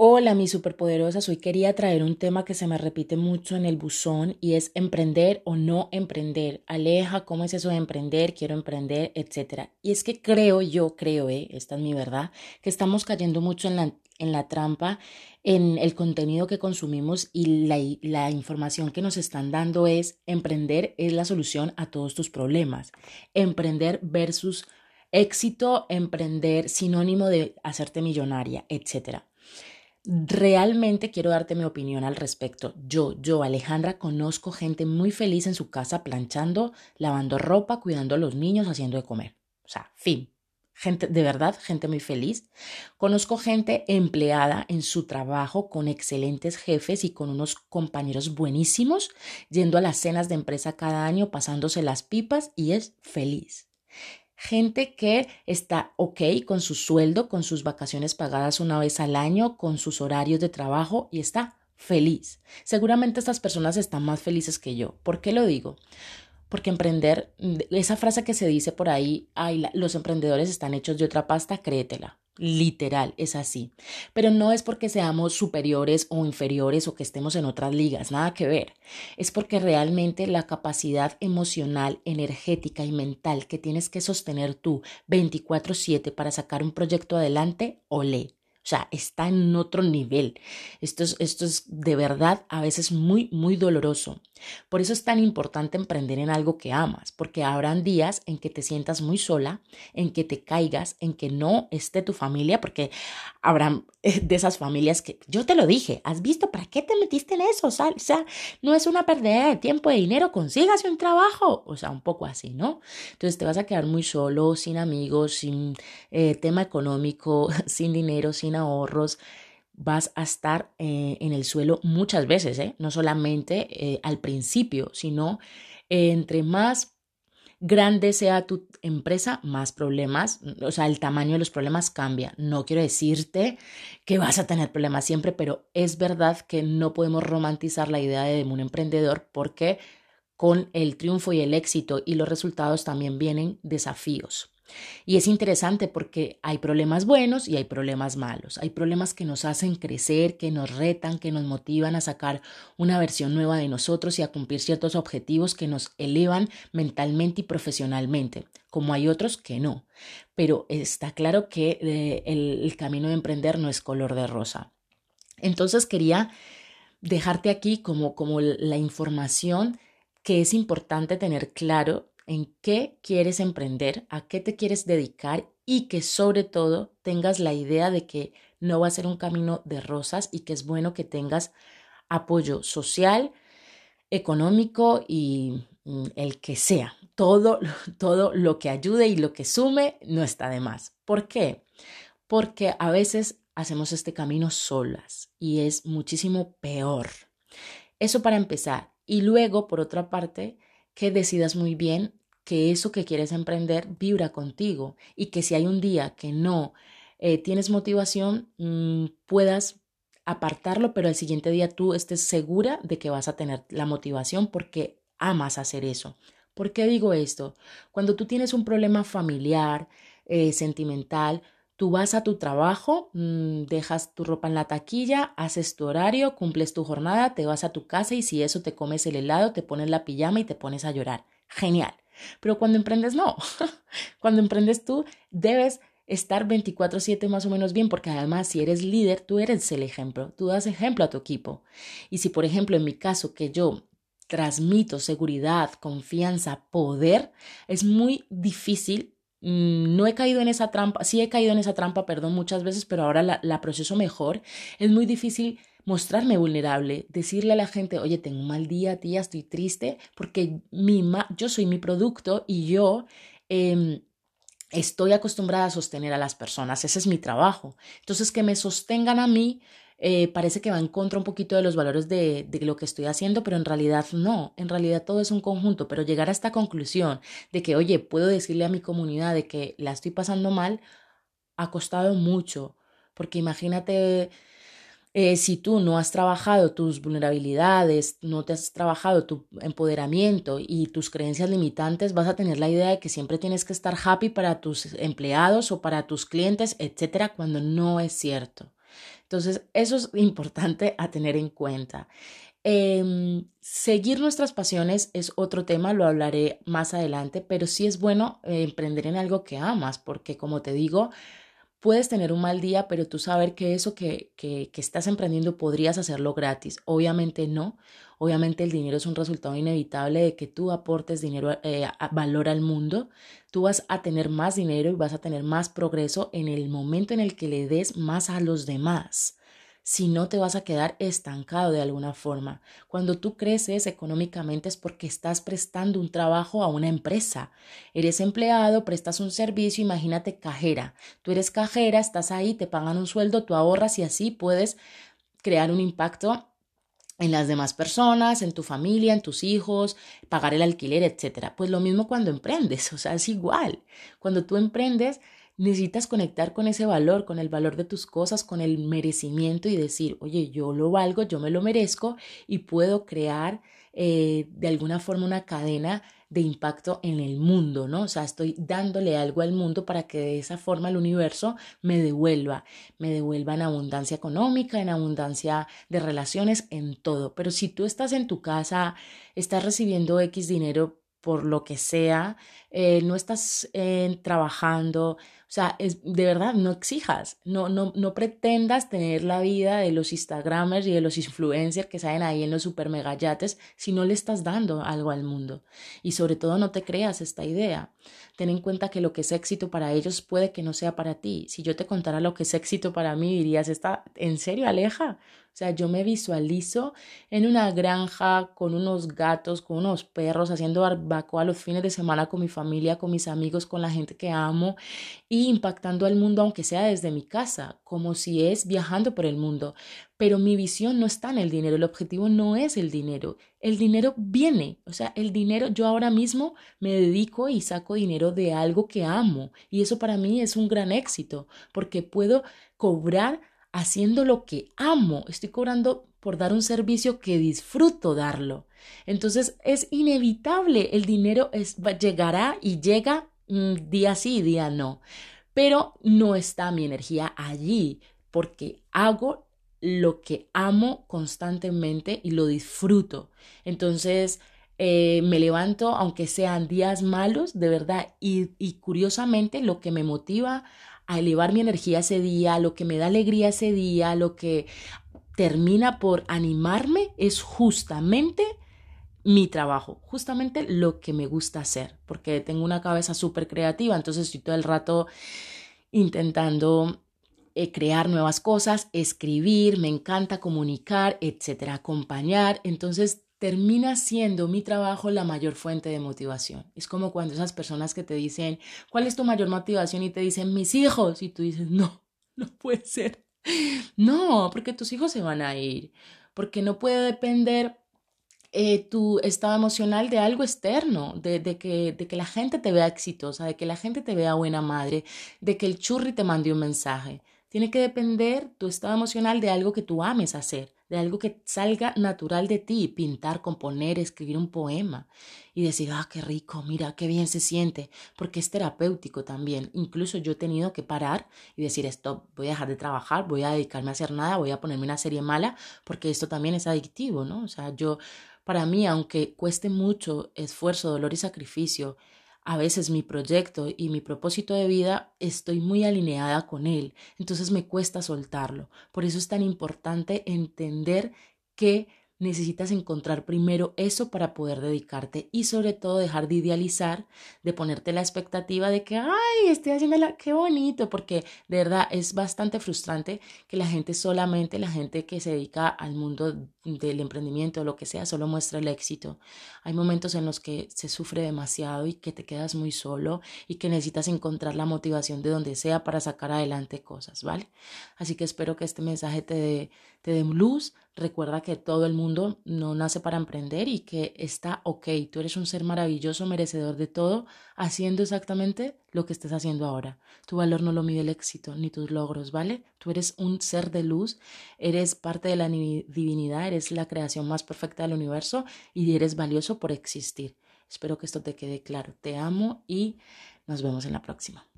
Hola, mis superpoderosas. Hoy quería traer un tema que se me repite mucho en el buzón y es emprender o no emprender. Aleja, ¿cómo es eso de emprender? Quiero emprender, etcétera. Y es que creo, yo creo, eh, esta es mi verdad, que estamos cayendo mucho en la, en la trampa, en el contenido que consumimos y la, la información que nos están dando es emprender es la solución a todos tus problemas. Emprender versus éxito, emprender sinónimo de hacerte millonaria, etcétera. Realmente quiero darte mi opinión al respecto. Yo, yo, Alejandra, conozco gente muy feliz en su casa planchando, lavando ropa, cuidando a los niños, haciendo de comer. O sea, fin. Gente, de verdad, gente muy feliz. Conozco gente empleada en su trabajo con excelentes jefes y con unos compañeros buenísimos, yendo a las cenas de empresa cada año, pasándose las pipas y es feliz gente que está ok con su sueldo, con sus vacaciones pagadas una vez al año, con sus horarios de trabajo y está feliz. Seguramente estas personas están más felices que yo. ¿Por qué lo digo? Porque emprender, esa frase que se dice por ahí, ay, los emprendedores están hechos de otra pasta, créetela. Literal, es así. Pero no es porque seamos superiores o inferiores o que estemos en otras ligas, nada que ver. Es porque realmente la capacidad emocional, energética y mental que tienes que sostener tú 24/7 para sacar un proyecto adelante, olé. O sea, está en otro nivel. Esto es, esto es de verdad a veces muy, muy doloroso. Por eso es tan importante emprender en algo que amas, porque habrán días en que te sientas muy sola, en que te caigas, en que no esté tu familia, porque habrán eh, de esas familias que yo te lo dije, has visto para qué te metiste en eso, o sea, no es una pérdida de tiempo, de dinero, consígase un trabajo, o sea, un poco así, ¿no? Entonces te vas a quedar muy solo, sin amigos, sin eh, tema económico, sin dinero, sin ahorros vas a estar eh, en el suelo muchas veces, ¿eh? no solamente eh, al principio, sino entre más grande sea tu empresa, más problemas, o sea, el tamaño de los problemas cambia. No quiero decirte que vas a tener problemas siempre, pero es verdad que no podemos romantizar la idea de un emprendedor porque con el triunfo y el éxito y los resultados también vienen desafíos. Y es interesante porque hay problemas buenos y hay problemas malos. Hay problemas que nos hacen crecer, que nos retan, que nos motivan a sacar una versión nueva de nosotros y a cumplir ciertos objetivos que nos elevan mentalmente y profesionalmente, como hay otros que no. Pero está claro que eh, el, camino de emprender no es color de rosa. Entonces quería dejarte aquí como, como la información que es importante tener claro en qué quieres emprender, a qué te quieres dedicar y que sobre todo tengas la idea de que no va a ser un camino de rosas y que es bueno que tengas apoyo social, económico y mm, el que sea. Todo, todo lo que ayude y lo que sume no está de más. ¿Por qué? Porque a veces hacemos este camino solas y es muchísimo peor. Eso para empezar. Y luego, por otra parte, que decidas muy bien que eso que quieres emprender vibra contigo y que si hay un día que no eh, tienes motivación, mm, puedas apartarlo, pero el siguiente día tú estés segura de que vas a tener la motivación porque amas hacer eso. ¿Por qué digo esto? Cuando tú tienes un problema familiar, eh, sentimental, Tú vas a tu trabajo, mm, dejas tu ropa en la taquilla, haces tu horario, cumples tu jornada, te vas a tu casa y si eso te comes el helado, te pones la pijama y te pones a llorar. Genial. Pero cuando emprendes, no. cuando emprendes tú, debes estar 24/7 más o menos bien, porque además si eres líder, tú eres el ejemplo, tú das ejemplo a tu equipo. Y si, por ejemplo, en mi caso, que yo transmito seguridad, confianza, poder, es muy difícil. Mm, no he caído en esa trampa, sí he caído en esa trampa, perdón, muchas veces, pero ahora la, la proceso mejor. Es muy difícil mostrarme vulnerable, decirle a la gente, oye, tengo un mal día, tía, estoy triste, porque mi yo soy mi producto y yo em, estoy acostumbrada a sostener a las personas, ese es mi trabajo. Entonces, que me sostengan a mí eh, parece que va en contra un poquito de los valores de, de, lo que estoy haciendo, pero en realidad no, en realidad todo es un conjunto, pero llegar a esta conclusión de que, oye, puedo decirle a mi comunidad de que la estoy pasando mal, ha costado mucho, porque imagínate eh, si tú no has trabajado tus vulnerabilidades, no te has trabajado tu empoderamiento y tus creencias limitantes, vas a tener la idea de que siempre tienes que estar happy para tus empleados o para tus clientes, etcétera, cuando no es cierto. Entonces, eso es importante a tener en cuenta. Em, seguir nuestras pasiones es otro tema, lo hablaré más adelante, pero sí es bueno eh, emprender en algo que amas, porque como te digo, puedes tener un mal día, pero tú saber que eso que, que, que, estás emprendiendo podrías hacerlo gratis. Obviamente no. Obviamente el dinero es un resultado inevitable de que tú aportes dinero, eh, valor al mundo. Tú vas a tener más dinero y vas a tener más progreso en el momento en el que le des más a los demás si no te vas a quedar estancado de alguna forma. Cuando tú creces económicamente es porque estás prestando un trabajo a una empresa. Eres empleado, prestas un servicio, imagínate cajera. Tú eres cajera, estás ahí, te pagan un sueldo, tú ahorras y así puedes crear un impacto en las demás personas, en tu familia, en tus hijos, pagar el alquiler, etc. Pues lo mismo cuando emprendes, o sea, es igual. Cuando tú emprendes, necesitas conectar con ese valor, con el valor de tus cosas, con el merecimiento y decir, oye, yo lo valgo, yo me lo merezco y puedo crear eh, de alguna forma una cadena de impacto en el mundo, ¿no? O sea, estoy dándole algo al mundo para que de esa forma el universo me devuelva, me devuelva en abundancia económica, en abundancia de relaciones, en todo. Pero si tú estás en tu casa, estás recibiendo X dinero por lo que sea, eh, no estás eh, trabajando, o sea, es, de verdad, no exijas, no, no, no pretendas tener la vida de los Instagramers y de los influencers que salen ahí en los super megayates si no le estás dando algo al mundo. Y sobre todo no te creas esta idea. Ten en cuenta que lo que es éxito para ellos puede que no sea para ti. Si yo te contara lo que es éxito para mí, dirías, ¿está en serio, Aleja? O sea, yo me visualizo en una granja con unos gatos, con unos perros, haciendo barbacoa los fines de semana con mi familia, con mis amigos, con la gente que amo y impactando al mundo, aunque sea desde mi casa, como si es viajando por el mundo. Pero mi visión no está en el dinero, el objetivo no es el dinero. El dinero viene, o sea, el dinero, yo ahora mismo me dedico y saco dinero de algo que amo y eso para mí es un gran éxito porque puedo cobrar haciendo lo que amo, estoy cobrando por dar un servicio que disfruto darlo. Entonces es inevitable, el dinero es, llegará y llega día sí día no, pero no está mi energía allí porque hago lo que amo constantemente y lo disfruto. Entonces, eh, me levanto, aunque sean días malos, de verdad, y, y curiosamente lo que me motiva a elevar mi energía ese día, lo que me da alegría ese día, lo que termina por animarme es justamente mi trabajo, justamente lo que me gusta hacer, porque tengo una cabeza súper creativa, entonces estoy todo el rato intentando eh, crear nuevas cosas, escribir, me encanta comunicar, etcétera, acompañar, entonces termina siendo mi trabajo la mayor fuente de motivación. Es como cuando esas personas que te dicen, ¿cuál es tu mayor motivación? Y te dicen, mis hijos. Y tú dices, no, no puede ser. No, porque tus hijos se van a ir. Porque no puede depender eh, tu estado emocional de algo externo, de, que, de que la gente te vea exitosa, de que la gente te vea buena madre, de que el churri te mande un mensaje. Tiene que depender tu estado emocional de algo que tú ames hacer de algo que salga natural de ti, pintar, componer, escribir un poema y decir, ah, qué rico, mira, qué bien se siente, porque es terapéutico también. Incluso yo he tenido que parar y decir, stop, voy a dejar de trabajar, voy a dedicarme a hacer nada, voy a ponerme una serie mala, porque esto también es adictivo, ¿no? O sea, yo, para mí, aunque cueste mucho esfuerzo, dolor y sacrificio, a veces mi proyecto y mi propósito de vida estoy muy alineada con él, entonces me cuesta soltarlo. Por eso es tan importante entender que necesitas encontrar primero eso para poder dedicarte y sobre todo dejar de idealizar, de ponerte la expectativa de que, ay, estoy haciendo la, qué bonito, porque de verdad es bastante frustrante que la gente solamente, la gente que se dedica al mundo del emprendimiento o lo que sea, solo muestra el éxito. Hay momentos en los que se sufre demasiado y que te quedas muy solo y que necesitas encontrar la motivación de donde sea para sacar adelante cosas, ¿vale? Así que espero que este mensaje te dé, te dé luz, Recuerda que todo el mundo no nace para emprender y que está ok. Tú eres un ser maravilloso, merecedor de todo, haciendo exactamente lo que estés haciendo ahora. Tu valor no lo mide el éxito ni tus logros, ¿vale? Tú eres un ser de luz, eres parte de la divinidad, eres la creación más perfecta del universo y eres valioso por existir. Espero que esto te quede claro. Te amo y nos vemos en la próxima.